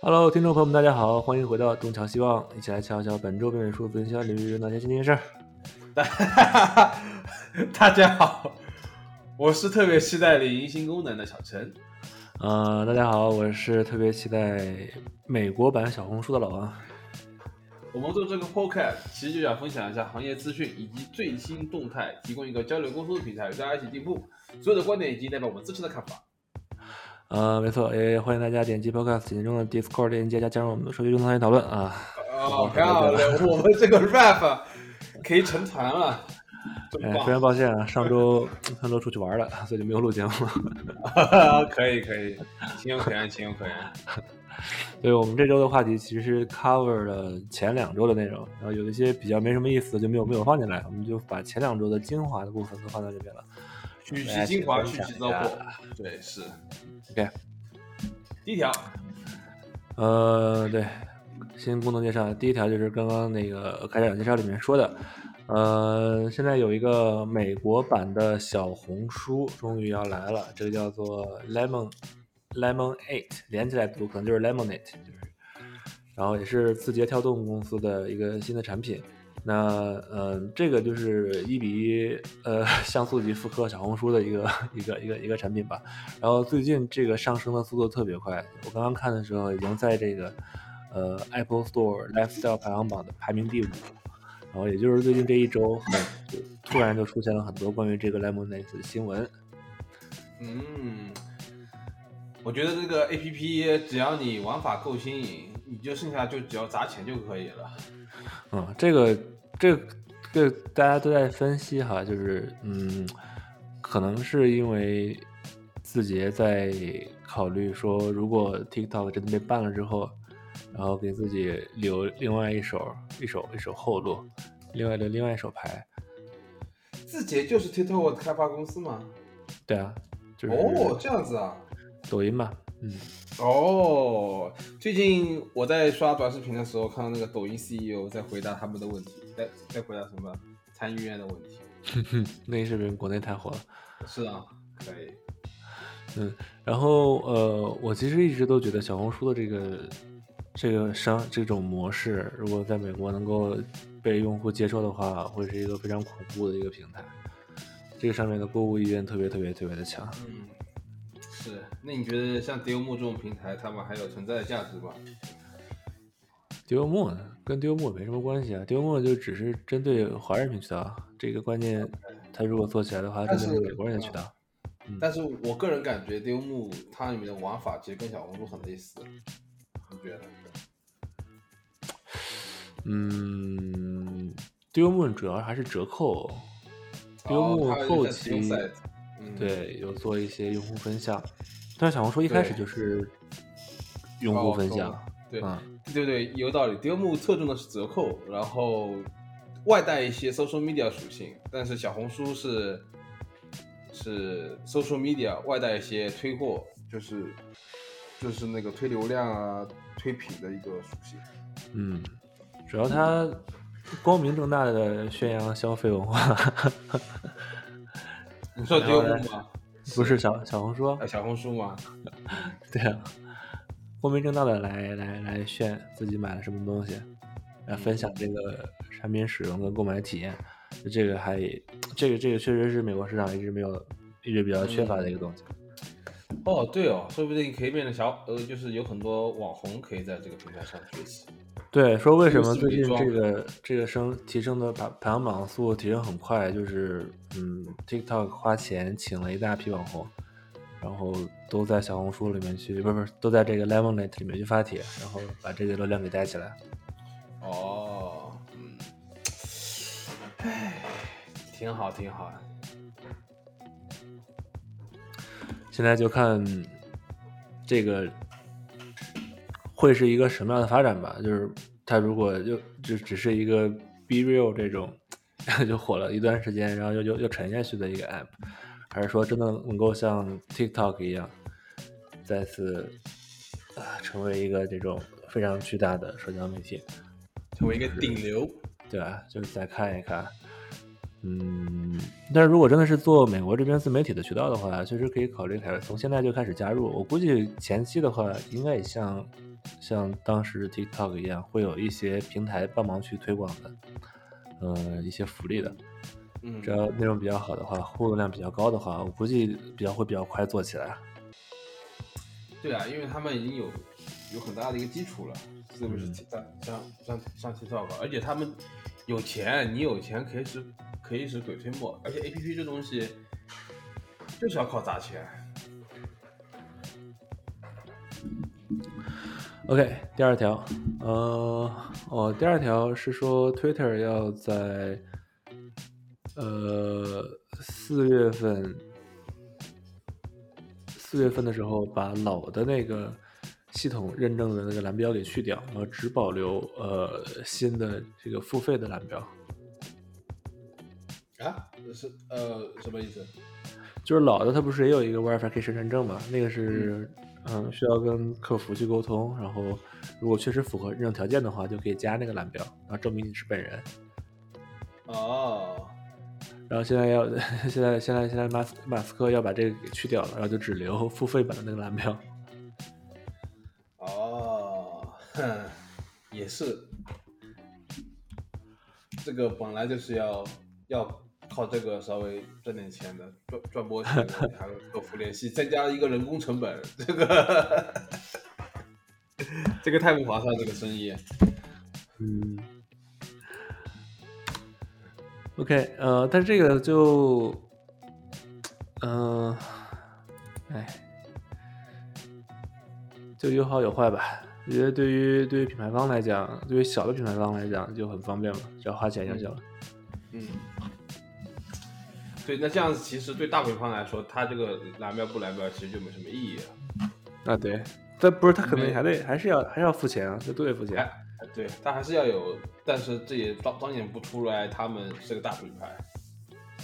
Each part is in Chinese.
Hello，听众朋友们，大家好，欢迎回到东瞧西望，一起来瞧一瞧本周北美术分销领域有哪些新鲜事儿。大家好，我是特别期待领音新功能的小陈。呃，大家好，我是特别期待美国版小红书的老王。我们做这个 podcast 其实就想分享一下行业资讯以及最新动态，提供一个交流沟通的平台，与大家一起进步。所有的观点以及代表我们自身的看法。呃，没错，也欢迎大家点击 podcast 简介中的 Discord 链接，加加入我们的社区中参与讨论啊。哦，漂亮！我们这个 rap 可以成团了。哎，非常抱歉啊，上周上周出去玩了，所以就没有录节目。可以可以，情有可原，情有可原。对我们这周的话题其实是 cover 了前两周的内容，然后有一些比较没什么意思的就没有没有放进来，我们就把前两周的精华的部分都放在这边了。取其精华，去其糟粕。对，是。OK，第一条，呃，对，新功能介绍，第一条就是刚刚那个开场介绍里面说的，呃，现在有一个美国版的小红书终于要来了，这个叫做 Lemon Lemon Eight，连起来读可能就是 Lemonade，就是，然后也是字节跳动公司的一个新的产品。那呃，这个就是一比一呃像素级复刻小红书的一个一个一个一个产品吧。然后最近这个上升的速度特别快，我刚刚看的时候已经在这个呃 Apple Store Lifestyle 排行榜的排名第五。然后也就是最近这一周，就突然就出现了很多关于这个 Lemonade 的新闻。嗯，我觉得这个 A P P 只要你玩法够新颖，你就剩下就只要砸钱就可以了。嗯，这个。这这大家都在分析哈，就是嗯，可能是因为字节在考虑说，如果 TikTok 真的被办了之后，然后给自己留另外一手一手一手后路，另外的另外一手牌。字节就是 TikTok 开发公司吗？对啊，就是哦，这样子啊，抖音嘛，嗯，哦，最近我在刷短视频的时候，看到那个抖音 CEO 在回答他们的问题。在在回答什么参议院的问题？那视频国内太火了。是啊，可以。嗯，然后呃，我其实一直都觉得小红书的这个这个商这种模式，如果在美国能够被用户接受的话，会是一个非常恐怖的一个平台。这个上面的购物意愿特别特别特别的强。嗯，是。那你觉得像 d 丢 m 这种平台，他们还有存在的价值吗？丢木跟丢木没什么关系啊，丢木就只是针对华人群渠道，这个关键，他如果做起来的话，针对美国人的渠道。但是我个人感觉丢木它里面的玩法其实跟小红书很类似，你觉得？嗯，丢木主要还是折扣，丢木后期对有做一些用户分享，但是小红书一开始就是用户分享，对。对对，有道理。丢木侧重的是折扣，然后外带一些 social media 属性，但是小红书是是 social media 外带一些推货，就是就是那个推流量啊、推品的一个属性。嗯，主要它光明正大的宣扬消费文化。你说丢木吗？不是小小红书？小红书吗？对啊。光明正大的来来来炫自己买了什么东西，来分享这个产品使用跟购买体验，这个还这个这个确实是美国市场一直没有一直比较缺乏的一个东西。哦，对哦，说不定可以变成小呃，就是有很多网红可以在这个平台上学习。对，说为什么最近这个这个升提升的排排行榜速度提升很快，就是嗯，TikTok 花钱请了一大批网红。然后都在小红书里面去，不是不是，都在这个 Lemonade 里面去发帖，然后把这个流量给带起来。哦，嗯，唉，挺好挺好。现在就看这个会是一个什么样的发展吧。就是它如果就就只是一个 Be Real 这种 就火了一段时间，然后又又又沉下去的一个 App。还是说真的能够像 TikTok 一样，再次啊成为一个这种非常巨大的社交媒体，成为一个顶流，对吧？就是再看一看，嗯，但是如果真的是做美国这边自媒体的渠道的话，确实可以考虑开从现在就开始加入。我估计前期的话，应该也像像当时 TikTok 一样，会有一些平台帮忙去推广的，呃，一些福利的。嗯，只要内容比较好的话，互动量比较高的话，我估计比较会比较快做起来。对啊，因为他们已经有有很大的一个基础了，是不是？像像像像 TikTok，而且他们有钱，你有钱可以使可以使鬼推磨，而且 APP 这东西就是要靠砸钱。OK，第二条，呃，哦，第二条是说 Twitter 要在呃四月份四月份的时候把老的那个系统认证的那个蓝标给去掉，然后只保留呃新的这个付费的蓝标。啊？是呃什么意思？就是老的它不是也有一个 verification 认证嘛？那个是嗯需要跟客服去沟通，然后如果确实符合认证条件的话，就可以加那个蓝标，然后证明你是本人。哦，然后现在要 现在现在现在马斯马斯克要把这个给去掉了，然后就只留付费版的那个蓝标。哦，哼，也是，这个本来就是要要靠这个稍微赚点钱的，赚赚波钱的，还有客服联系，再加一个人工成本，这个这个太不划算，这个生意。嗯。OK，呃，但是这个就，嗯、哎，就有好有坏吧。我觉得对于对于品牌方来讲，对于小的品牌方来讲就很方便嘛，只要花钱就行了。嗯，对，那这样子其实对大品牌来说，他这个蓝标不蓝标其实就没什么意义了。啊，对，但不是他可能还得还是要还是要付钱啊，这都得付钱。哎，对，他还是要有，但是这也彰彰显不出来他们是个大品牌。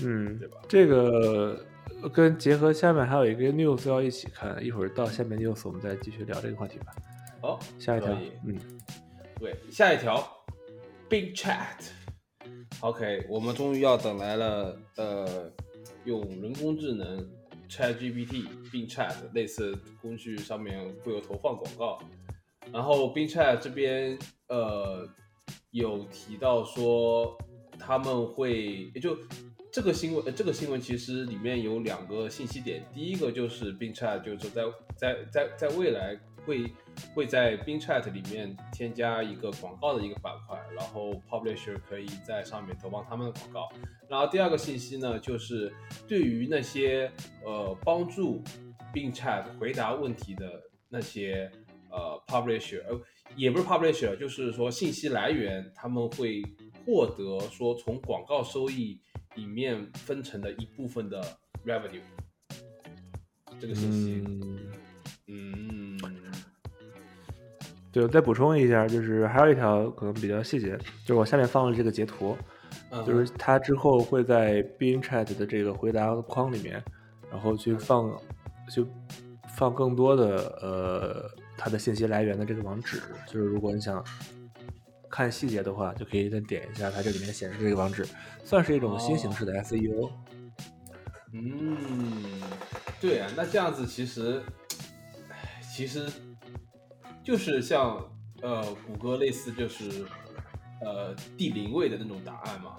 嗯对吧，这个呃跟结合下面还有一个 news 要一起看，一会儿到下面 news 我们再继续聊这个话题吧。哦，下一条嗯，对，下一条，Bing Chat。OK，我们终于要等来了，呃，用人工智能 ChatGPT 并 Chat 类似工具上面会有投放广告，然后 Bing Chat 这边呃有提到说他们会，也就这个新闻，呃这个新闻其实里面有两个信息点，第一个就是 Bing Chat 就是在在在在未来会会在 Bing Chat 里面添加一个广告的一个板块，然后 Publisher 可以在上面投放他们的广告。然后第二个信息呢，就是对于那些呃帮助 Bing Chat 回答问题的那些呃 Publisher，呃也不是 Publisher，就是说信息来源，他们会获得说从广告收益里面分成的一部分的 revenue。这个信息，嗯，嗯对，我再补充一下，就是还有一条可能比较细节，就是我下面放了这个截图，嗯就是它之后会在 Bing Chat 的这个回答框里面，然后去放，就放更多的呃它的信息来源的这个网址，就是如果你想看细节的话，就可以再点一下它这里面显示这个网址，算是一种新形式的 E SEO。嗯，对啊，那这样子其实，唉其实就是像呃谷歌类似就是呃第零位的那种答案嘛。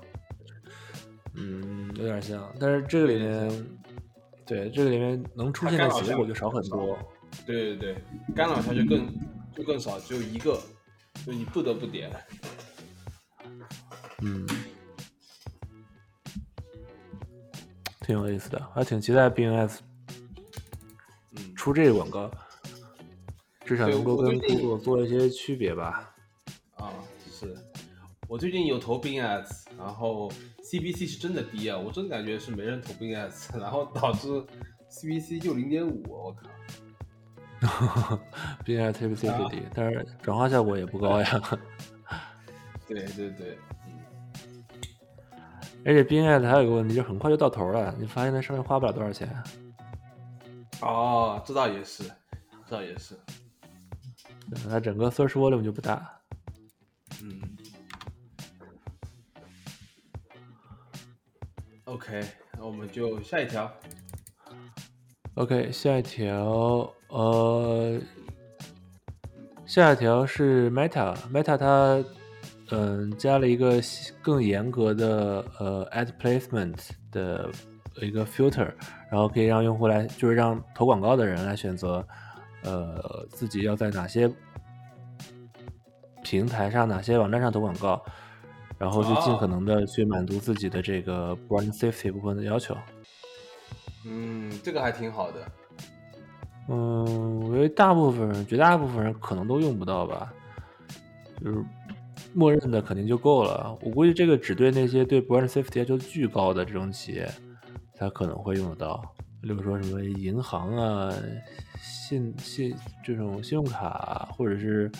嗯，有点像，但是这个里面，对这个里面能出现的结果就少很多。对对对，干扰条就更就更少，只有一个，就你不得不点。嗯，挺有意思的，还挺期待 BNS 嗯，出这个广告，至少能够跟 Google 做一些区别吧。啊，是我最近有投 Bing Ads，然后 CPC 是真的低啊，我真感觉是没人投 Bing Ads，然后导致 CPC 就零点五，我靠。BNS TPC 最低，但是转化效果也不高呀。对对对，嗯，而且 bingx 还有一个问题，就是很快就到头了，你发现它上面花不了多少钱。哦，这倒也是，这倒也是，它整个 search volume 就不大。嗯。OK，那我们就下一条。OK，下一条，呃，下一条是 Meta，Meta 它嗯加了一个更严格的呃 ad placement 的一个 filter，然后可以让用户来就是让投广告的人来选择呃自己要在哪些平台上、哪些网站上投广告，然后就尽可能的去满足自己的这个 brand safety 部分的要求。嗯，这个还挺好的。嗯，我觉得大部分人、绝大部分人可能都用不到吧，就是默认的肯定就够了。我估计这个只对那些对 brand safety 要求巨高的这种企业才可能会用得到，比如说什么银行啊、信信这种信用卡，或者是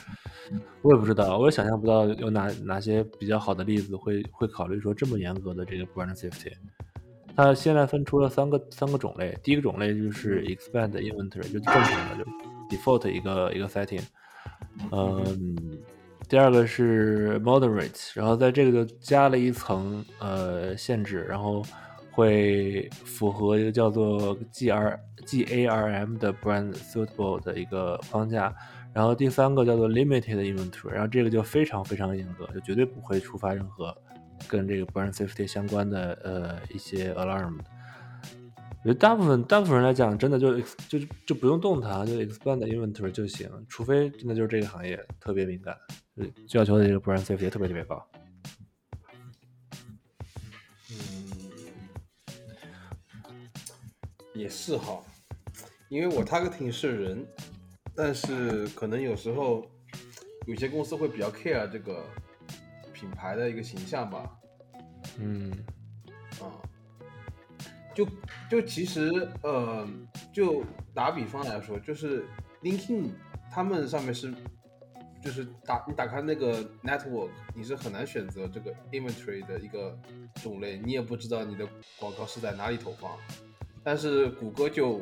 我也不知道，我也想象不到有哪哪些比较好的例子会会考虑说这么严格的这个 brand safety。它现在分出了三个三个种类，第一个种类就是 expand inventory，就正常的就 default 一个一个 setting，嗯，第二个是 moderate，然后在这个就加了一层呃限制，然后会符合一个叫做 G R G A R M 的 brand suitable 的一个框架，然后第三个叫做 limited inventory，然后这个就非常非常严格，就绝对不会触发任何。跟这个 brand safety 相关的呃一些 alarm，我觉得大部分大部分人来讲，真的就就就不用动它，就 expand inventory 就行，除非真的就是这个行业特别敏感，就要求的这个 brand safety 特别特别高。也是哈，因为我 targeting 是人，但是可能有时候有些公司会比较 care 这个。品牌的一个形象吧，嗯，啊，就就其实，呃，就打比方来说，就是 LinkedIn 他们上面是，就是打你打开那个 network，你是很难选择这个 inventory 的一个种类，你也不知道你的广告是在哪里投放，但是谷歌就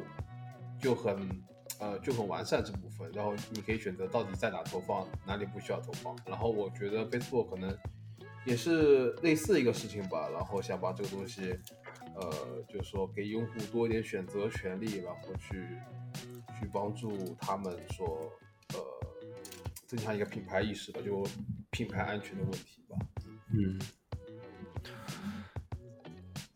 就很。呃，就很完善这部分，然后你可以选择到底在哪投放，哪里不需要投放。然后我觉得 Facebook 可能也是类似一个事情吧，然后想把这个东西，呃，就是说给用户多一点选择权利，然后去去帮助他们说，呃，增强一个品牌意识吧，就品牌安全的问题吧。嗯。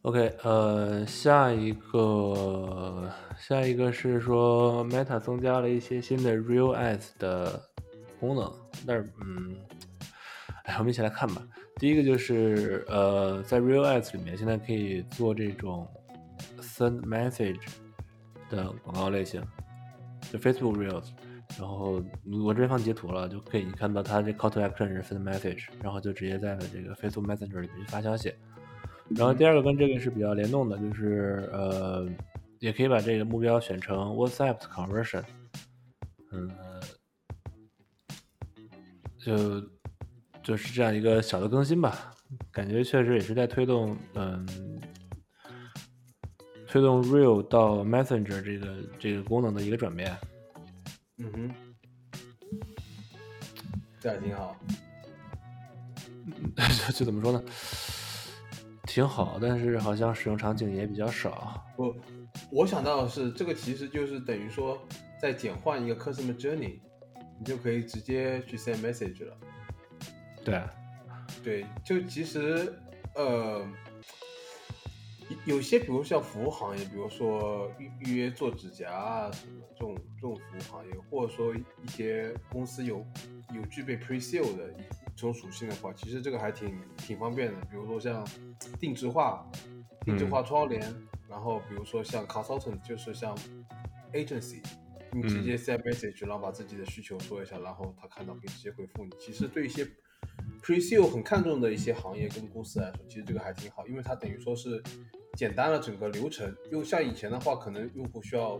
OK，呃，下一个。下一个是说，Meta 增加了一些新的 Real Ads 的功能，但是，嗯，哎，我们一起来看吧。第一个就是，呃，在 Real Ads 里面，现在可以做这种 Send Message 的广告类型，就 Facebook Reels。然后我这边放截图了，就可以看到它这 Call to Action 是 Send Message，然后就直接在这个 Facebook Messenger 里面去发消息。然后第二个跟这个是比较联动的，就是呃。也可以把这个目标选成 WhatsApp conversion，嗯，就就是这样一个小的更新吧，感觉确实也是在推动，嗯，推动 Real 到 Messenger 这个这个功能的一个转变。嗯哼，这还挺好。就怎么说呢？挺好，但是好像使用场景也比较少。我。我想到的是，这个其实就是等于说，在简化一个 customer journey，你就可以直接去 send message 了。对，对，就其实，呃，有些比如像服务行业，比如说预预约做指甲啊什么这种这种服务行业，或者说一些公司有有具备 pre sale 的一种属性的话，其实这个还挺挺方便的。比如说像定制化、定制化窗帘。然后比如说像 consultant，就是像 agency，你直接 send message，然后把自己的需求说一下，然后他看到可以直接回复你。其实对一些 pre sale 很看重的一些行业跟公司来说，其实这个还挺好，因为它等于说是简单了整个流程。因为像以前的话，可能用户需要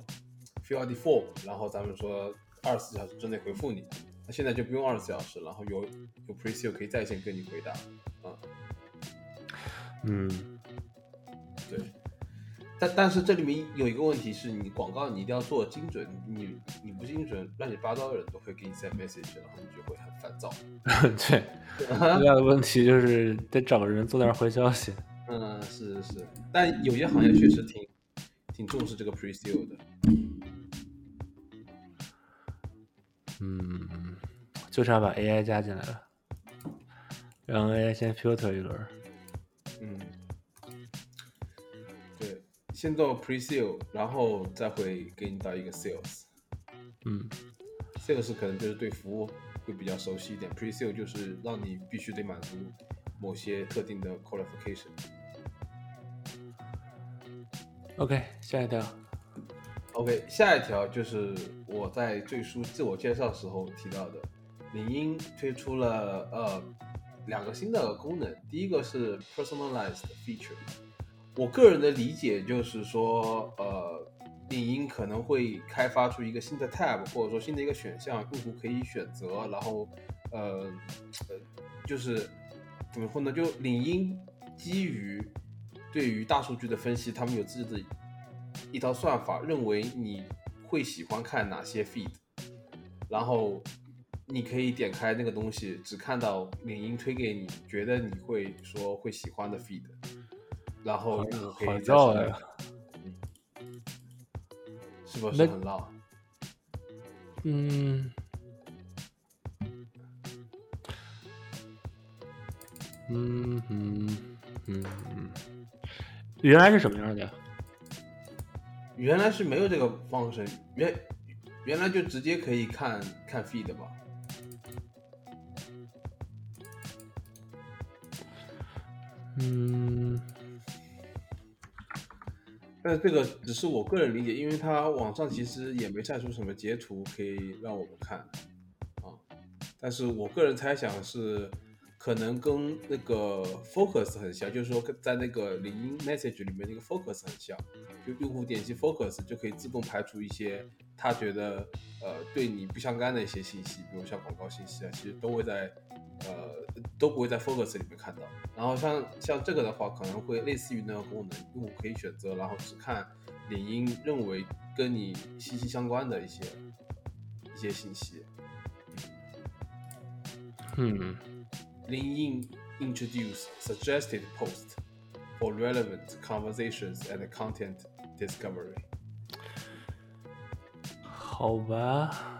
fill out the form，然后咱们说二十四小时之内回复你，那现在就不用二十四小时，然后有有 pre sale 可以在线跟你回答，啊，嗯，对。但但是这里面有一个问题是你广告你一定要做精准，你你不精准，乱七八糟的人都会给你 send message，然后你就会很烦躁。对，最大的问题就是得找个人坐那儿回消息。嗯，是是是，但有些行业确实挺挺重视这个 pre sale 的。嗯，就差把 AI 加进来了，让 AI 先 filter 一轮。嗯，对，先做 pre sale，然后再会给你到一个 sales。嗯 sales 可能就是对服务会比较熟悉一点，pre sale 就是让你必须得满足某些特定的 qualification。，OK，下一条。OK，下一条就是我在最初自我介绍时候提到的，领英推出了呃两个新的功能，第一个是 personalized feature。我个人的理解就是说，呃，领英可能会开发出一个新的 tab，或者说新的一个选项，用户可以选择，然后呃呃，就是怎么说呢？就领英基于对于大数据的分析，他们有自己的一套算法，认为你会喜欢看哪些 feed，然后你可以点开那个东西，只看到领英推给你觉得你会说会喜欢的 feed，然后你可以再去绕呀是不是那很绕？嗯，嗯嗯嗯，原来是什么样的呀？原来是没有这个方式，原原来就直接可以看看 feed 吧？嗯但是这个只是我个人理解，因为它网上其实也没晒出什么截图可以让我们看啊。但是我个人猜想是，可能跟那个 Focus 很像，就是说跟在那个领英 Message 里面那个 Focus 很像，就用户点击 Focus 就可以自动排除一些他觉得呃对你不相干的一些信息，比如像广告信息啊，其实都会在呃都不会在 Focus 里面看到。然后像像这个的话，可能会类似于那个功能，用户可以选择，然后只看领英认为跟你息息相关的一些一些信息。嗯 LinkedIn introduce suggested post for relevant conversations and content discovery。好吧，对，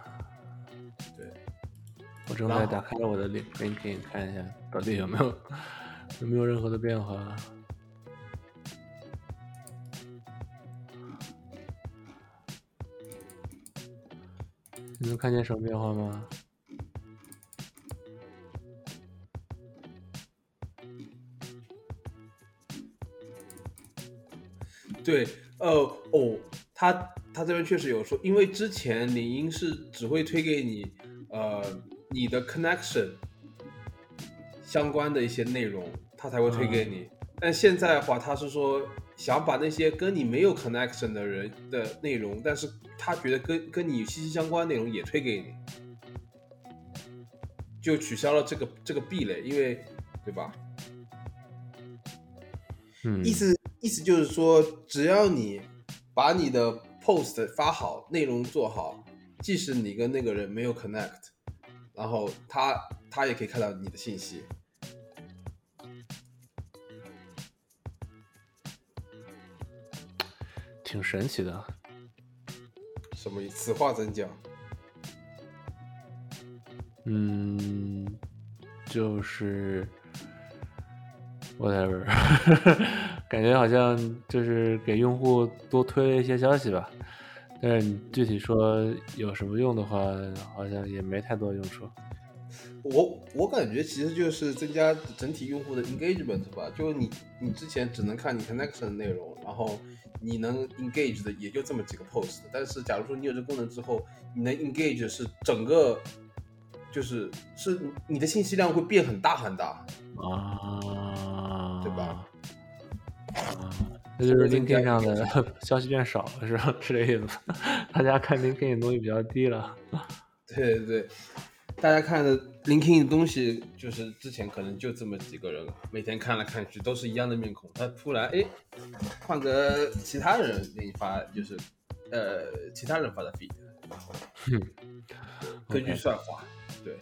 我正在打开我的 Link LinkedIn 看一下，到底有没有有没有任何的变化。你能看见什么变化吗？对，呃，哦，他他这边确实有说，因为之前领英是只会推给你，呃，你的 connection 相关的一些内容，他才会推给你。但现在的话，他是说想把那些跟你没有 connection 的人的内容，但是他觉得跟跟你息息相关的内容也推给你，就取消了这个这个壁垒，因为对吧？嗯，意思意思就是说，只要你把你的 post 发好，内容做好，即使你跟那个人没有 connect，然后他他也可以看到你的信息。挺神奇的。什么意思？此话怎讲？嗯，就是 whatever，感觉好像就是给用户多推了一些消息吧。但是你具体说有什么用的话，好像也没太多用处。我我感觉其实就是增加整体用户的 engagement 吧，就你你之前只能看你 connection 的内容，然后你能 engage 的也就这么几个 post，但是假如说你有这功能之后，你能 engage 是整个，就是是你的信息量会变很大很大，啊，对吧？啊，那就是 LinkedIn 上的 消息变少了，是吧？是这意思？大家看 LinkedIn 的东西比较低了。对对对，大家看的 LinkedIn 的东西，就是之前可能就这么几个人，每天看来看去都是一样的面孔，他突然哎，换个其他人给你发，就是呃其他人发的 feed，然后根据算法对。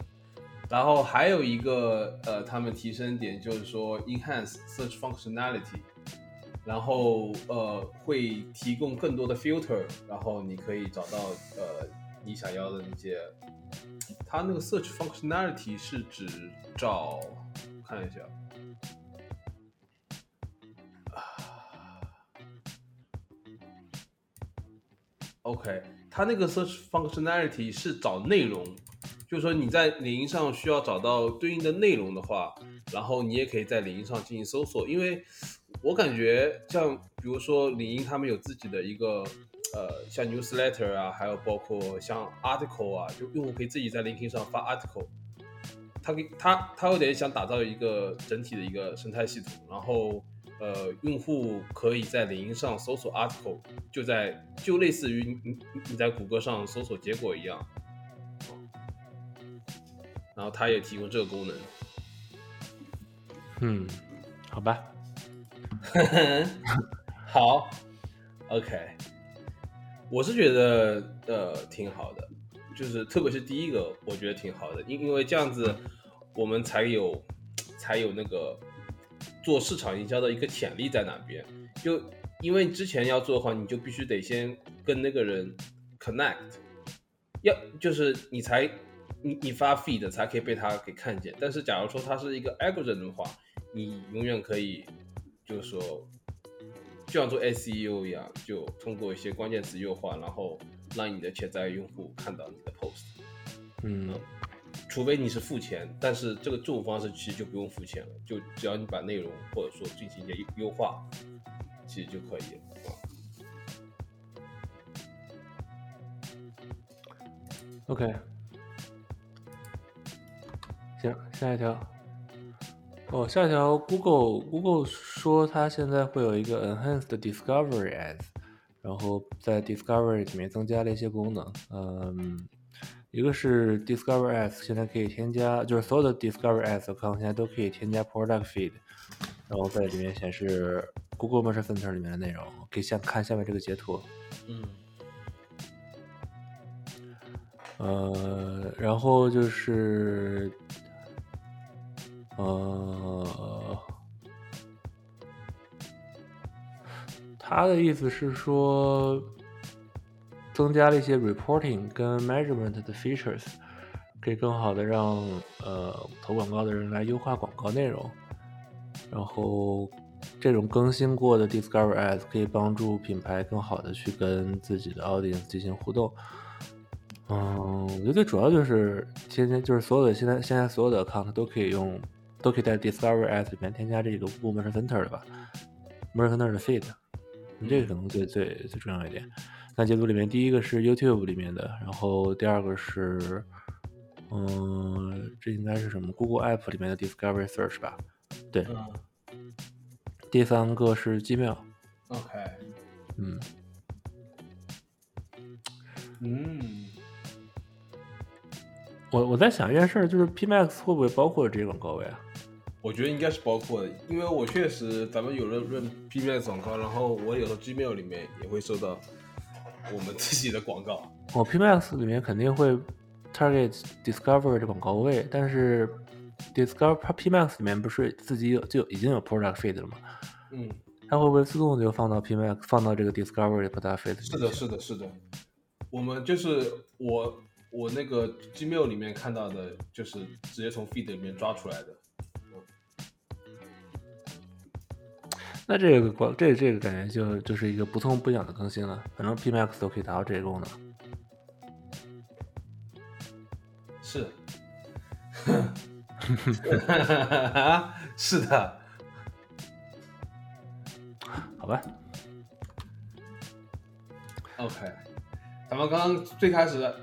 然后还有一个呃，他们提升点就是说 enhance search functionality，然后呃会提供更多的 filter，然后你可以找到呃你想要的那些它那个 search functionality 是指找看一下。OK，它那个 search functionality 是找内容，就是说你在领英上需要找到对应的内容的话，然后你也可以在领英上进行搜索。因为我感觉像比如说领英他们有自己的一个呃像 newsletter 啊，还有包括像 article 啊，就用户可以自己在领英上发 article。他给他他有点想打造一个整体的一个生态系统，然后。呃，用户可以在领英上搜索 article，就在就类似于你你在谷歌上搜索结果一样，然后他也提供这个功能。嗯，好吧，好，OK，我是觉得呃挺好的，就是特别是第一个，我觉得挺好的，因因为这样子我们才有才有那个。做市场营销的一个潜力在哪边？就因为之前要做的话，你就必须得先跟那个人 connect，要就是你才你你发 feed 才可以被他给看见。但是假如说他是一个 algorithm 的话，你永远可以就是说，就像做 SEO 一样，就通过一些关键词优化，然后让你的潜在用户看到你的 post。嗯。除非你是付钱，但是这个这种方式其实就不用付钱了，就只要你把内容或者说进行一些优化，其实就可以了。OK，行，下一条。哦，下一条，Google Google 说它现在会有一个 Enhanced Discovery Ads，然后在 Discovery 里面增加了一些功能，嗯。一个是 Discovery Ads，现在可以添加，就是所有的 Discovery Ads 看现在都可以添加 Product Feed，然后在里面显示 Google Merchant Center 里面的内容。可以先看下面这个截图。嗯。呃，然后就是，呃，他的意思是说。增加了一些 reporting 跟 measurement 的 features，可以更好的让呃投广告的人来优化广告内容。然后这种更新过的 Discover Ads 可以帮助品牌更好的去跟自己的 audience 进行互动。嗯，我觉得最主要就是现在就是所有的现在现在所有的 account 都可以用，都可以在 Discover Ads 里面添加这个 Google Merchant Center 的吧，Merchant Center 的 feed，这个可能最最最重要一点。那截图里面，第一个是 YouTube 里面的，然后第二个是，嗯，这应该是什么？Google App 里面的 Discovery Search 吧？对。第三个是 Gmail。OK。嗯。嗯。我我在想一件事，就是 PMax 会不会包括这些广告位啊？我觉得应该是包括的，因为我确实咱们有了润 PMax 广告，然后我有时候 Gmail 里面也会收到。我们自己的广告，我 PMax 里面肯定会 target Discover 的广告位，但是 Discover PMax 里面不是自己有就已经有 Product Feed 了吗？嗯，它会不会自动就放到 PMax 放到这个 Discover 的 Product Feed？是的，是的，是的。我们就是我我那个 Gmail 里面看到的，就是直接从 Feed 里面抓出来的。那这个光这这个感觉就就是一个不痛不痒的更新了，反正 P Max 都可以达到这个功能。是 是的，好吧。OK，咱们刚刚最开始。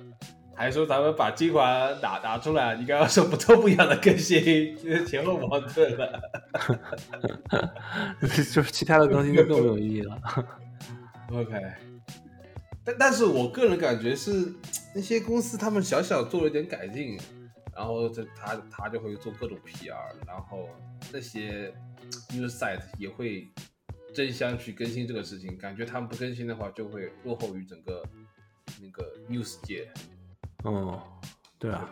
还说咱们把精华打打出来，你刚刚说不痛不痒的更新，前后矛盾了。就是其他的更新就更没有意义了。OK，但但是我个人感觉是那些公司他们小小做了一点改进，然后这他他就会做各种 PR，然后那些 news site 也会争相去更新这个事情，感觉他们不更新的话就会落后于整个那个 news 界。哦，对啊，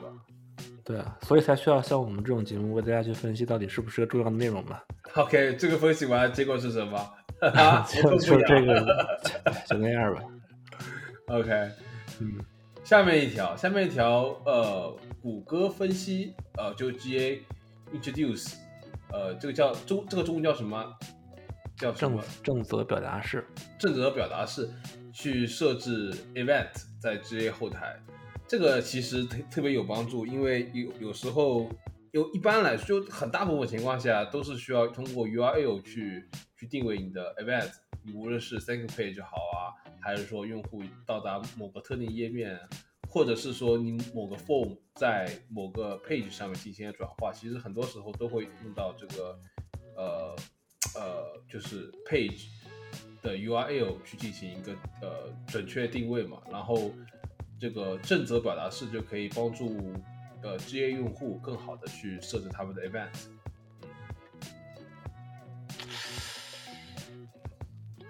对啊，所以才需要像我们这种节目为大家去分析到底是不是个重要的内容嘛。OK，这个分析完结果是什么？就就这个，就那样吧。OK，嗯，下面一条，下面一条，呃，谷歌分析，呃，就 GA introduce，呃，这个叫中，这个中文叫什么？叫什正么？正则表达式，正则表达式去设置 event 在 GA 后台，这个其实特特别有帮助，因为有有时候有一般来说，很大部分情况下都是需要通过 URL 去去定位你的 event，你无论是 thank page 好啊，还是说用户到达某个特定页面，或者是说你某个 form 在某个 page 上面进行转化，其实很多时候都会用到这个呃呃就是 page 的 URL 去进行一个呃准确定位嘛，然后这个正则表达式就可以帮助呃 GA 用户更好的去设置他们的 event。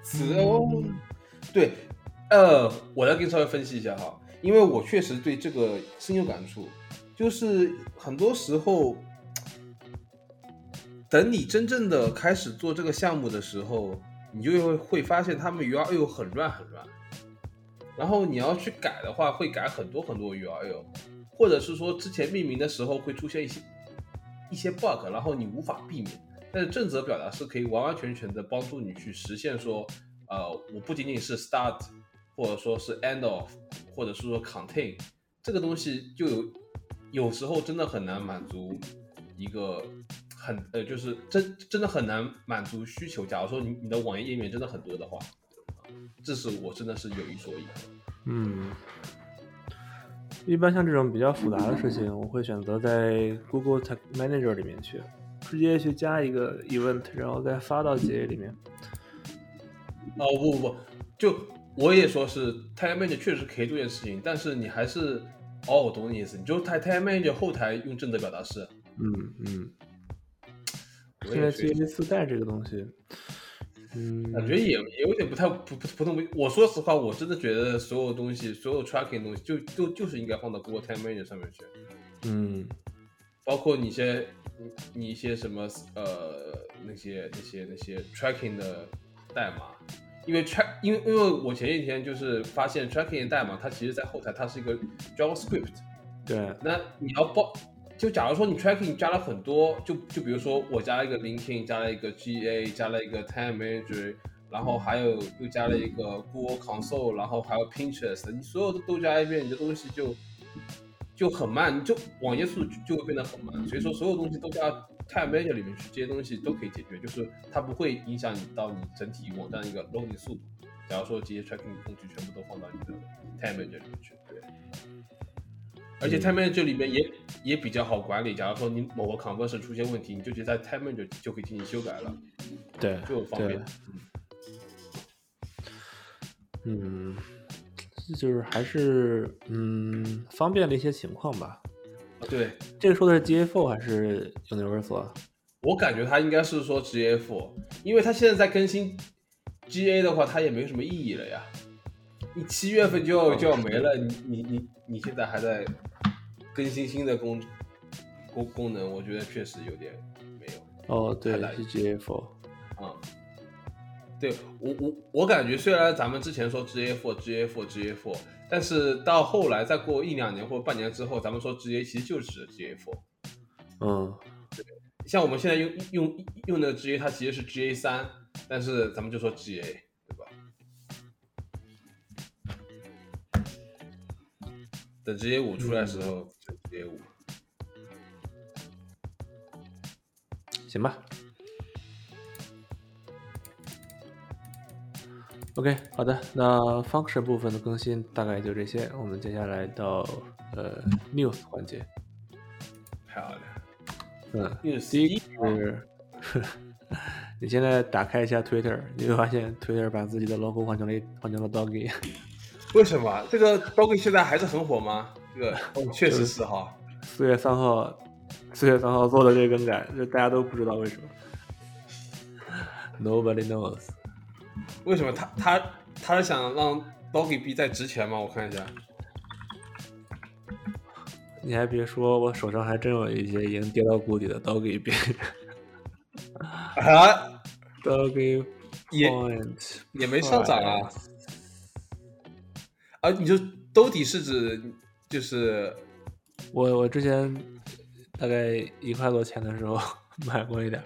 此哦，对，呃，我来给你稍微分析一下哈，因为我确实对这个深有感触，就是很多时候，等你真正的开始做这个项目的时候，你就会会发现他们 URL 很乱很乱，然后你要去改的话，会改很多很多 URL，或者是说之前命名的时候会出现一些一些 bug，然后你无法避免。但是正则表达是可以完完全全的帮助你去实现说，呃，我不仅仅是 start，或者说是 end of，或者是说 contain，这个东西就有有时候真的很难满足一个很呃，就是真真的很难满足需求。假如说你你的网页页面真的很多的话，这是我真的是有一说一。嗯，一般像这种比较复杂的事情，我会选择在 Google Tag Manager 里面去，直接去加一个 event，然后再发到 GA 里面。哦不不不，就我也说是 Tag Manager 确实可以做这件事情，但是你还是哦，我懂你意思，你就 Tag Tag Manager 后台用正则表达式。嗯嗯，我现在也觉得 GA 自带这个东西，嗯，感觉也也有点不太不不不同。我说实话，我真的觉得所有东西，所有 tracking 的东西，就就就是应该放到 Google Tag Manager 上面去，嗯。包括你一些你你一些什么呃那些那些那些 tracking 的代码，因为 track 因为因为我前几天就是发现 tracking 的代码，它其实在后台它是一个 JavaScript，对，那你要包，就假如说你 tracking 加了很多，就就比如说我加了一个 linking，加了一个 GA，加了一个 time manager，然后还有又加了一个 Google Console，然后还有 Pinterest，你所有的都加一遍，你的东西就就很慢，你就网页速度就会变得很慢。所以说所有东西都加 time manager 里面去，这些东西都可以解决，就是它不会影响你到你整体网站一个 loading 速度。假如说这些 tracking 工具全部都放到你的 time manager 里面去，对。而且 Time Manager 里面也也比较好管理。假如说你某个 conversion 出现问题，你就直接在 Time Manager 就可以进行修改了，对，就很方便对。嗯，就是还是嗯方便的一些情况吧。啊对，这个说的是 GA4 还是 Universal？啊我感觉它应该是说 GA4，因为它现在在更新 GA 的话，它也没什么意义了呀。你七月份就要就要没了，你你你你现在还在更新新的功功功能，我觉得确实有点没有。哦，对，太难是 GA4。啊、对我我我感觉虽然咱们之前说 GA four GA four GA four，但是到后来再过一两年或者半年之后，咱们说 GA 其实就是 GA four。嗯，像我们现在用用用的 GA，它其实是 GA 三，但是咱们就说 GA，等 GA 五出来的时候，就 GA 五。行吧。OK，好的，那 function 部分的更新大概就这些，我们接下来到呃 news 环节。漂亮。嗯，News 第一个是，你现在打开一下 Twitter，你会发现 Twitter 把自己的 logo 换成了换成了 doggy。为什么这个 Doggy 现在还是很火吗？这个哦，确实是哈。四月三号，四月三号做的这个更改，就大家都不知道为什么。Nobody knows。为什么他他他是想让 Doggy B 再值钱吗？我看一下，你还别说，我手上还真有一些已经跌到谷底的 doggy 币啊，，doggy point 也没上涨啊。啊，你就兜底是指就是我我之前大概一块多钱的时候 买过一点，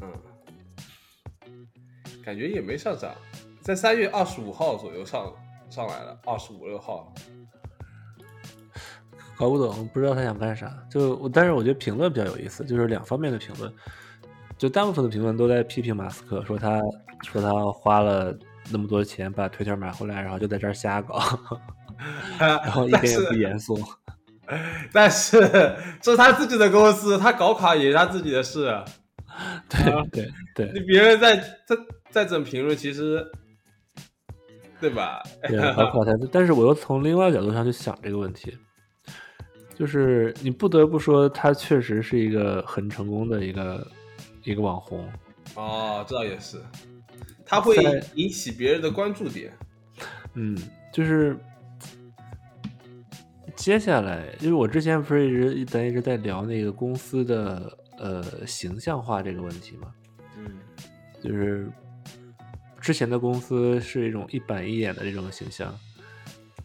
嗯，感觉也没上涨，在三月二十五号左右上上来了，二十五六号。搞不懂，不知道他想干啥。就我，但是我觉得评论比较有意思，就是两方面的评论。就大部分的评论都在批评马斯克，说他说他花了那么多钱把推特买回来，然后就在这儿瞎搞，然后一点也不严肃。但是这是他自己的公司，他搞垮也是他自己的事。对对对，你别人在在在整评论，其实对吧？对，搞垮他。但是我又从另外角度上去想这个问题，就是你不得不说，他确实是一个很成功的一个一个网红。哦，这倒也是，他会引起别人的关注点。嗯，就是。接下来，因为我之前不是一直咱一直在聊那个公司的呃形象化这个问题嘛，嗯，就是之前的公司是一种一板一眼的这种形象，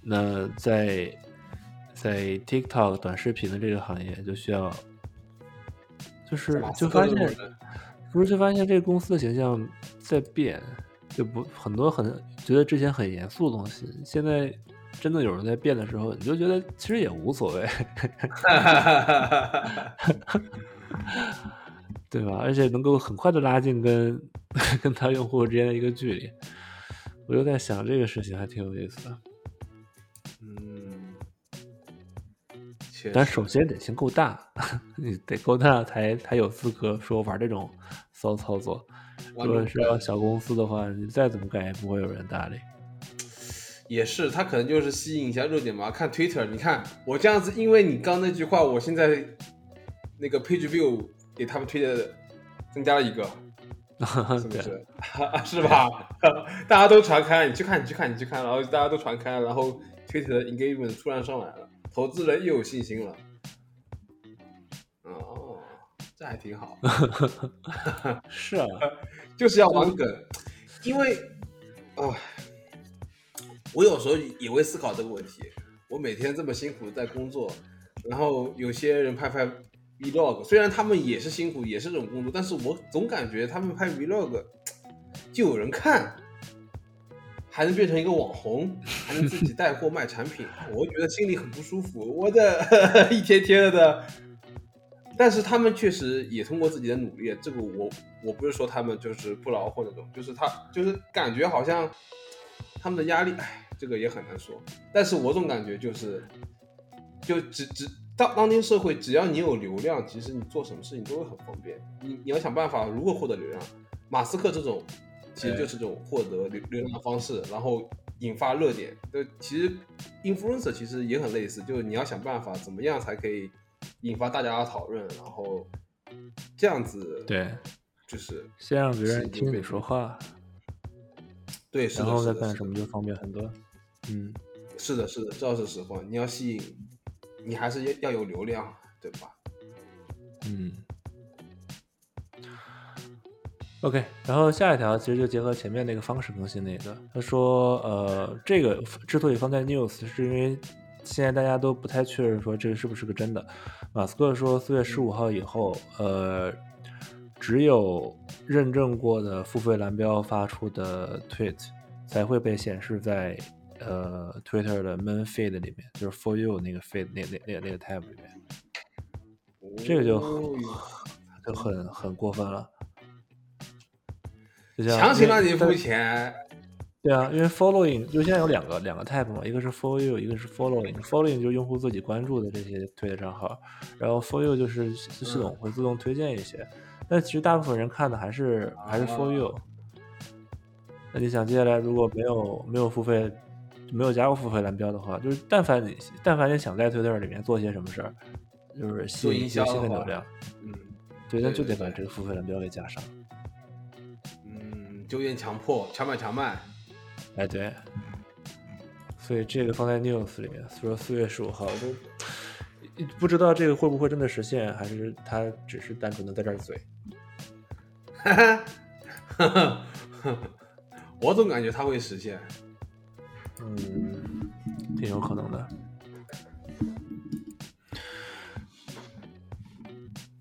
那在在 TikTok 短视频的这个行业就需要，就是就发现不是就发现这个公司的形象在变，就不很多很觉得之前很严肃的东西，现在。真的有人在变的时候，你就觉得其实也无所谓，对吧？而且能够很快的拉近跟跟他用户之间的一个距离。我就在想这个事情还挺有意思的。嗯，但首先得先够大，你得够大才才有资格说玩这种骚操作。如果是要小公司的话，你再怎么改也不会有人搭理。也是，他可能就是吸引一下热点嘛。看 Twitter，你看我这样子，因为你刚那句话，我现在那个 Page View 给他们推的增加了一个，是不是？是吧？大家都传开，你去看，你去看，你去看，然后大家都传开，然后 Twitter 的 engagement 突然上来了，投资人又有信心了。哦，这还挺好。是啊，就是要玩梗，因为啊。我有时候也会思考这个问题。我每天这么辛苦在工作，然后有些人拍拍 vlog，虽然他们也是辛苦，也是这种工作，但是我总感觉他们拍 vlog 就有人看，还能变成一个网红，还能自己带货卖产品，我觉得心里很不舒服。我的 一天天的，但是他们确实也通过自己的努力，这个我我不是说他们就是不劳而获那种，就是他就是感觉好像他们的压力，哎。这个也很难说，但是我总感觉就是，就只只当当今社会，只要你有流量，其实你做什么事情都会很方便。你你要想办法如何获得流量，马斯克这种其实就是这种获得流流量的方式，然后引发热点。就，其实 influencer 其实也很类似，就是你要想办法怎么样才可以引发大家的讨论，然后这样子对，就是先让别人听你说话，对，然后再干什么就方便很多。嗯，是的，是的，这是实话。你要吸引，你还是要要有流量，对吧？嗯。OK，然后下一条其实就结合前面那个方式更新那个，他说，呃，这个之所以放在 News，是因为现在大家都不太确认说这个是不是个真的。马斯克说，四月十五号以后，呃，只有认证过的付费蓝标发出的 Tweet 才会被显示在。呃，Twitter 的 Main Feed 里面，就是 For You 那个 Feed 那那那那个 Tab 里面，这个就就很很过分了。强行让你付钱。对啊，因为 Following 就现在有两个两个 type 嘛，一个是 For You，一个是 Following。Following 就是用户自己关注的这些推的账号，然后 For You 就是系统会自动推荐一些。但其实大部分人看的还是还是 For You。那你想接下来如果没有没有付费？没有加过付费蓝标的话，就是但凡你但凡你想在推特里面做些什么事儿，就是吸引一些新的流量，嗯，对，那就得把这个付费蓝标给加上。嗯，就愿强迫强买强卖。哎，对。所以这个放在 news 里面，说四月十五号，就不知道这个会不会真的实现，还是他只是单纯的在这儿嘴。哈哈，哈哈，我总感觉他会实现。嗯，挺有可能的。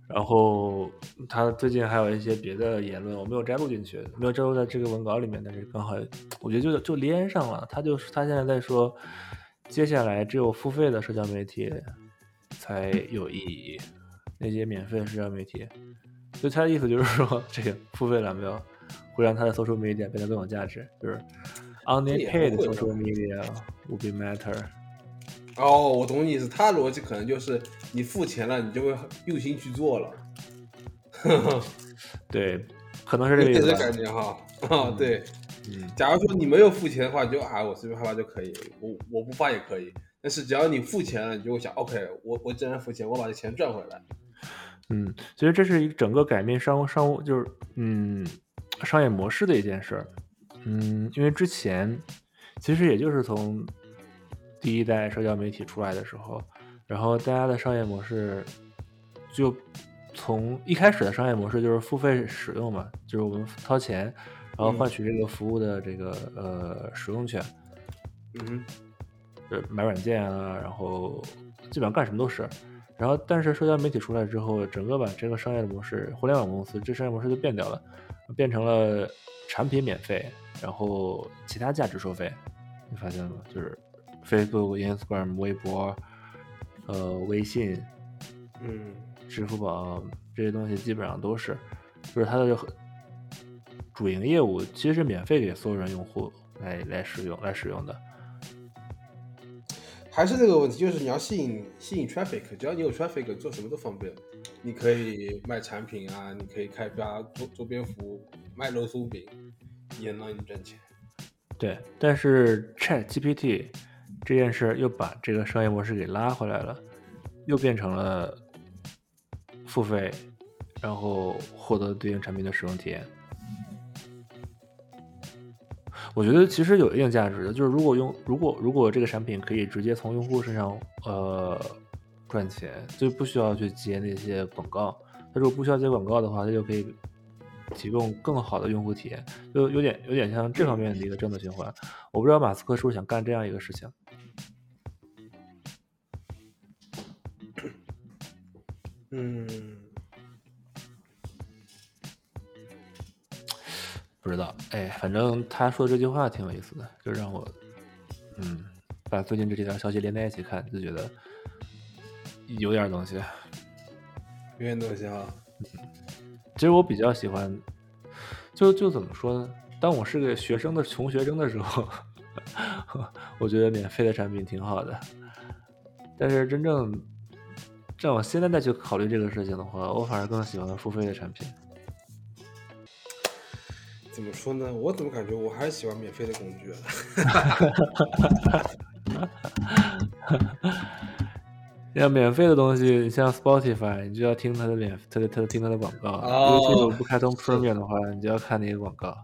然后他最近还有一些别的言论，我没有摘录进去，没有摘录在这个文稿里面，但是刚好我觉得就就连上了。他就是他现在在说，接下来只有付费的社交媒体才有意义，那些免费的社交媒体，就他的意思就是说，这个付费了没有会让他的 social media 变得更有价值，就是 only paid social media will be matter。哦，我懂你意思，他逻辑可能就是你付钱了，你就会用心去做了。对，可能是这个意思。感觉哈，啊，对，嗯，假如说你没有付钱的话，就啊，我随便发发就可以，我我不发也可以。但是只要你付钱了，你就会想，OK，我我既然付钱，我把这钱赚回来。嗯，其实这是一整个改变商商务，就是嗯商业模式的一件事儿。嗯，因为之前其实也就是从。第一代社交媒体出来的时候，然后大家的商业模式就从一开始的商业模式就是付费使用嘛，就是我们掏钱，然后换取这个服务的这个呃使用权。嗯，就买软件啊，然后基本上干什么都是。然后但是社交媒体出来之后，整个把这个商业模式，互联网公司这商业模式就变掉了，变成了产品免费，然后其他价值收费。你发现了吗？就是。Facebook、Instagram、微博、呃，微信，嗯，支付宝这些东西基本上都是，就是它的主营业务其实是免费给所有人用户来来使用来使用的。还是那个问题，就是你要吸引吸引 traffic，只要你有 traffic，做什么都方便。你可以卖产品啊，你可以开发周周边服务，卖肉松饼也能让你赚钱。对，但是 Chat GPT。这件事又把这个商业模式给拉回来了，又变成了付费，然后获得对应产品的使用体验。我觉得其实有一定价值的，就是如果用如果如果这个产品可以直接从用户身上呃赚钱，就不需要去接那些广告。他如果不需要接广告的话，他就可以。提供更好的用户体验，就有点有点像这方面的一个正的循环。我不知道马斯克是不是想干这样一个事情。嗯，不知道。哎，反正他说的这句话挺有意思的，就让我嗯把最近这几条消息连在一起看，就觉得有点东西。有点东西啊。其实我比较喜欢，就就怎么说呢？当我是个学生的穷学生的时候，我觉得免费的产品挺好的。但是真正让我现在再去考虑这个事情的话，我反而更喜欢付费的产品。怎么说呢？我怎么感觉我还是喜欢免费的工具？啊 要免费的东西，像 Spotify，你就要听它的免，它的它的听它的广告。哦。如果不开通 Premium 的话，你就要看那些广告。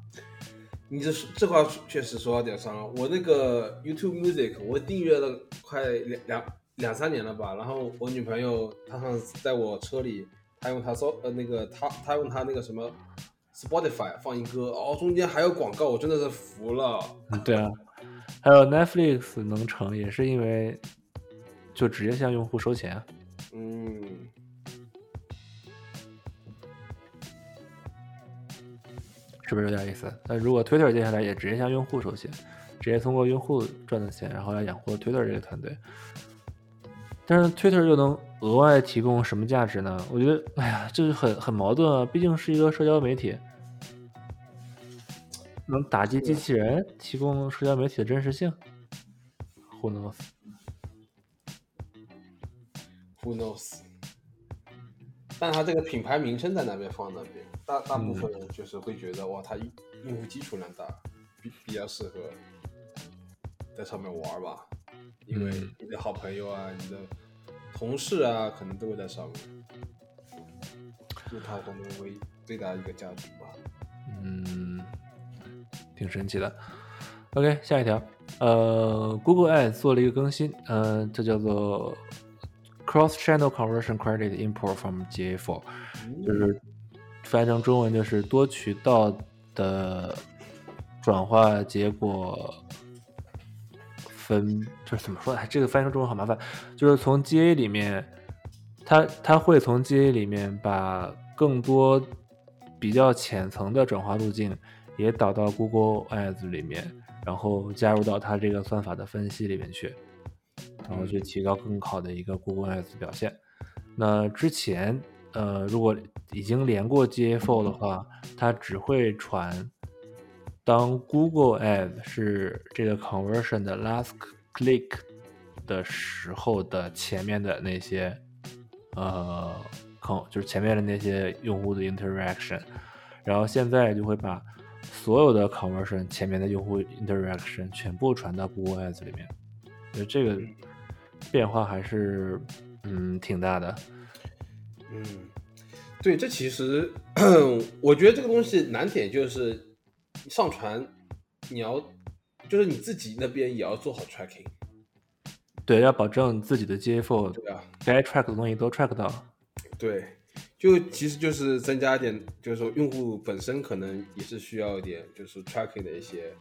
你这这话确实说到点上了。我那个 YouTube Music，我订阅了快两两两三年了吧。然后我女朋友她上次在我车里，她用她搜呃那个她她用她那个什么 Spotify 放一歌，哦，中间还有广告，我真的是服了。对啊，还有 Netflix 能成，也是因为。就直接向用户收钱，嗯，是不是有点意思？那如果 Twitter 接下来也直接向用户收钱，直接通过用户赚的钱，然后来养活 Twitter 这个团队，但是 Twitter 又能额外提供什么价值呢？我觉得，哎呀，这是很很矛盾啊！毕竟是一个社交媒体，能打击机器人，提供社交媒体的真实性，Who knows？Who knows？但它这个品牌名称在那边放那边，大大部分人就是会觉得哇，它用户基础量大，比比较适合在上面玩吧。因为你的好朋友啊，你的同事啊，可能都会在上面，就它可能为最大的一个价值吧。嗯，挺神奇的。OK，下一条，呃，Google Ads 做了一个更新，呃，这叫做。Cross-channel conversion credit import from GA4，就是翻译成中文就是多渠道的转化结果分，就是怎么说呢？这个翻译成中文好麻烦，就是从 GA 里面，它它会从 GA 里面把更多比较浅层的转化路径也导到 Google Ads 里面，然后加入到它这个算法的分析里面去，然后去提高更好的一个 Google Ads 表现。那之前，呃，如果已经连过 GA4 的话，它只会传当 Google Ads 是这个 conversion 的 last click 的时候的前面的那些，呃，坑就是前面的那些用户的 interaction，然后现在就会把所有的 conversion 前面的用户 interaction 全部传到 Google Ads 里面，所以这个变化还是。嗯，挺大的。嗯，对，这其实 我觉得这个东西难点就是上传，你要就是你自己那边也要做好 tracking。对，要保证自己的 GA4 对啊，该 track 的东西都 track 到。对，就其实就是增加一点，就是说用户本身可能也是需要一点，就是 tracking 的一些。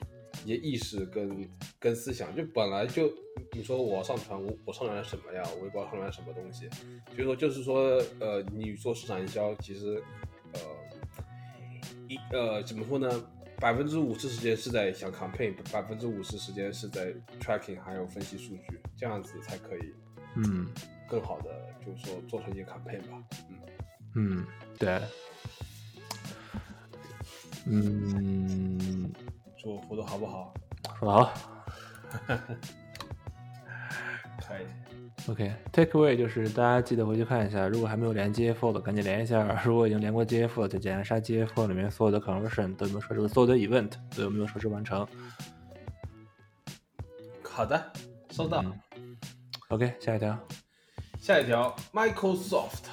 一些意识跟跟思想，就本来就你说我上传我我上传了什么呀？我也不知道上传什么东西。所以说就是说，呃，你做市场营销，其实呃一呃怎么说呢？百分之五十时间是在想 campaign，百分之五十时间是在 tracking，还有分析数据，这样子才可以，嗯，更好的就是说做成一个 campaign 吧。嗯嗯，对，嗯。说活动好不好？好，可以。OK，take away 就是大家记得回去看一下，如果还没有连 GA4 的，赶紧连一下。如果已经连过 GA4 就检查下 GA4 里面所有的 conversion 都有没有设置，所有的 event 都有没有设置完成。好的，收到。OK，下一条。下一条，Microsoft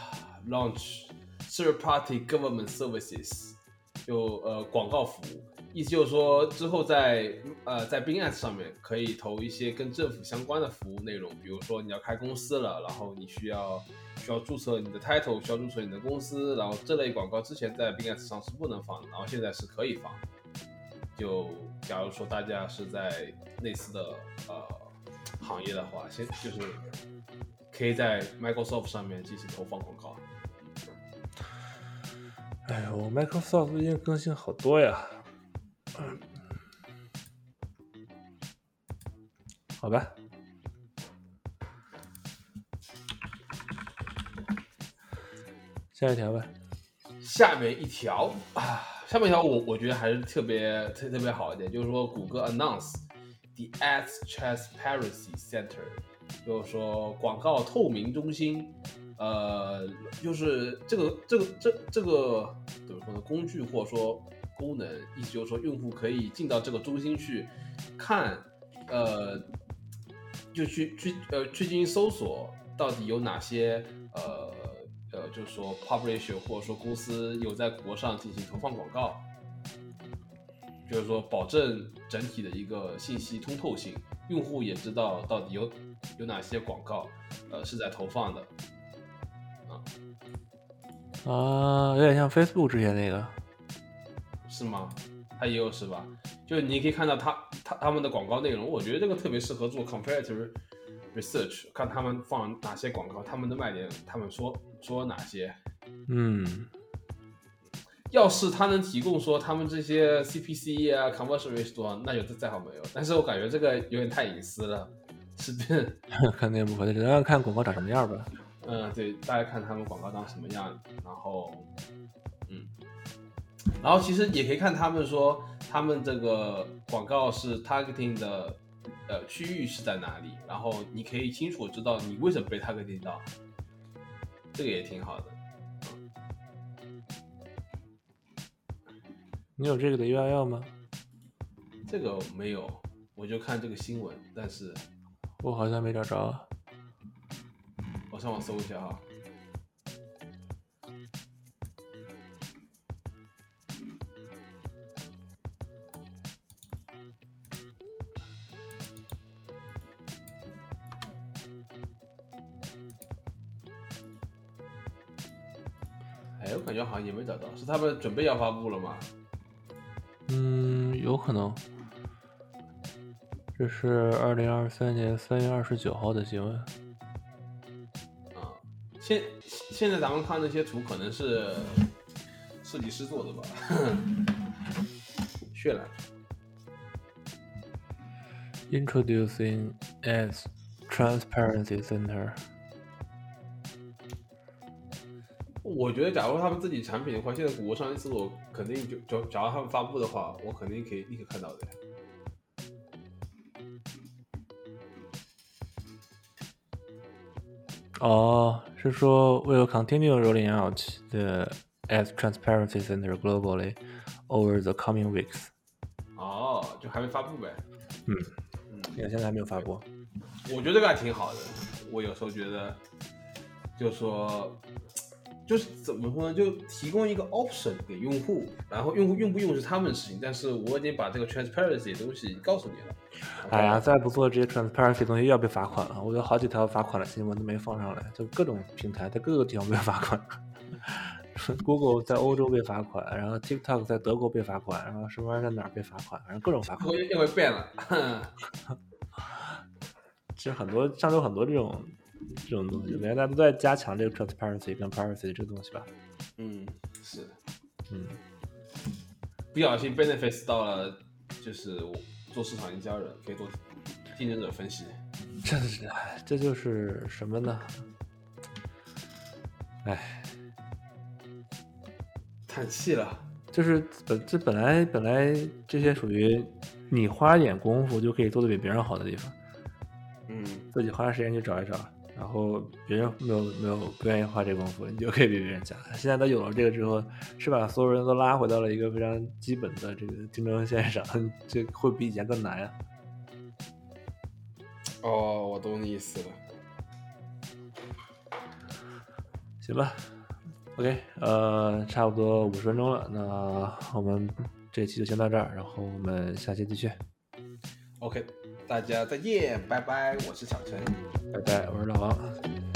launch third-party government services，有呃广告服务。意思就是说，之后在呃在 Bing Ads 上面可以投一些跟政府相关的服务内容，比如说你要开公司了，然后你需要需要注册你的 title，需要注册你的公司，然后这类广告之前在 Bing Ads 上是不能放的，然后现在是可以放。就假如说大家是在类似的呃行业的话，先就是可以在 Microsoft 上面进行投放广告。哎呦，Microsoft 最近更新好多呀。好吧，下一条吧。下面一条啊，下面一条我我觉得还是特别特特别好一点，就是说谷歌 announce the Ads Transparency Center，就是说广告透明中心。呃，就是这个这个这这个怎么说呢？工具或者说。功能意思就是说，用户可以进到这个中心去看，呃，就去去呃去进行搜索，到底有哪些呃呃，就是说 publish 或者说公司有在国上进行投放广告，就是说保证整体的一个信息通透性，用户也知道到底有有哪些广告呃是在投放的，啊啊，有点像 Facebook 之前那个。是吗？它也有是吧？就你可以看到他他他们的广告内容，我觉得这个特别适合做 comparative research，看他们放哪些广告，他们的卖点，他们说说哪些。嗯，要是他能提供说他们这些 CPC 啊，conversion rate 多少，那就再好没有。但是我感觉这个有点太隐私了，是的。肯定不会，只能看广告长什么样吧。嗯，对，大家看他们广告长什么样，然后，嗯。然后其实也可以看他们说，他们这个广告是 targeting 的，呃，区域是在哪里，然后你可以清楚知道你为什么被 targeting 到，这个也挺好的。你有这个的 URL 吗？这个没有，我就看这个新闻，但是我好像没找着啊，我上网搜一下哈。感觉好像也没找到，是他们准备要发布了吗？嗯，有可能。这是二零二三年三月二十九号的新闻。啊，现现在咱们看那些图，可能是设计师做的吧？渲染。Introducing as Transparency Center。我觉得，假如他们自己产品的话，现在谷歌上一次我肯定就就，假如他们发布的话，我肯定可以立刻看到的。哦，是说 will continue rolling out the as Transparency Center globally over the coming weeks。哦，就还没发布呗。嗯嗯，现在还没有发布。我觉得这个还挺好的。我有时候觉得，就说，就是怎么说呢，就提供一个 option 给用户，然后用户用不用是他们的事情，但是我已经把这个 transparency 的东西告诉你了。哎呀，再不做这些 transparency 东西又要被罚款了。我有好几条罚款的新闻都没放上来，就各种平台在各个地方被罚款。Google 在欧洲被罚款，然后 TikTok 在德国被罚款，然后什么玩意儿在哪儿被罚款，反正各种罚款。因为因为变了。其实很多上周很多这种这种东西，原来大家都在加强这个 transparency 跟 privacy 这个东西吧。嗯，是，嗯，不小心 benefits 到了，就是我做市场营销人可以做竞争者分析。这是这就是什么呢？哎，叹气了。就是本这本来本来这些属于你花点功夫就可以做的比别人好的地方，嗯，自己花点时间去找一找，然后别人没有没有不愿意花这功夫，你就可以比别人强。现在他有了这个之后，是把所有人都拉回到了一个非常基本的这个竞争线上，这会比以前更难啊、哦，我懂你意思了。行吧，OK，呃，差不多五十分钟了，那我们这期就先到这儿，然后我们下期继续，OK，大家再见，拜拜，我是小陈。拜拜，我是老王。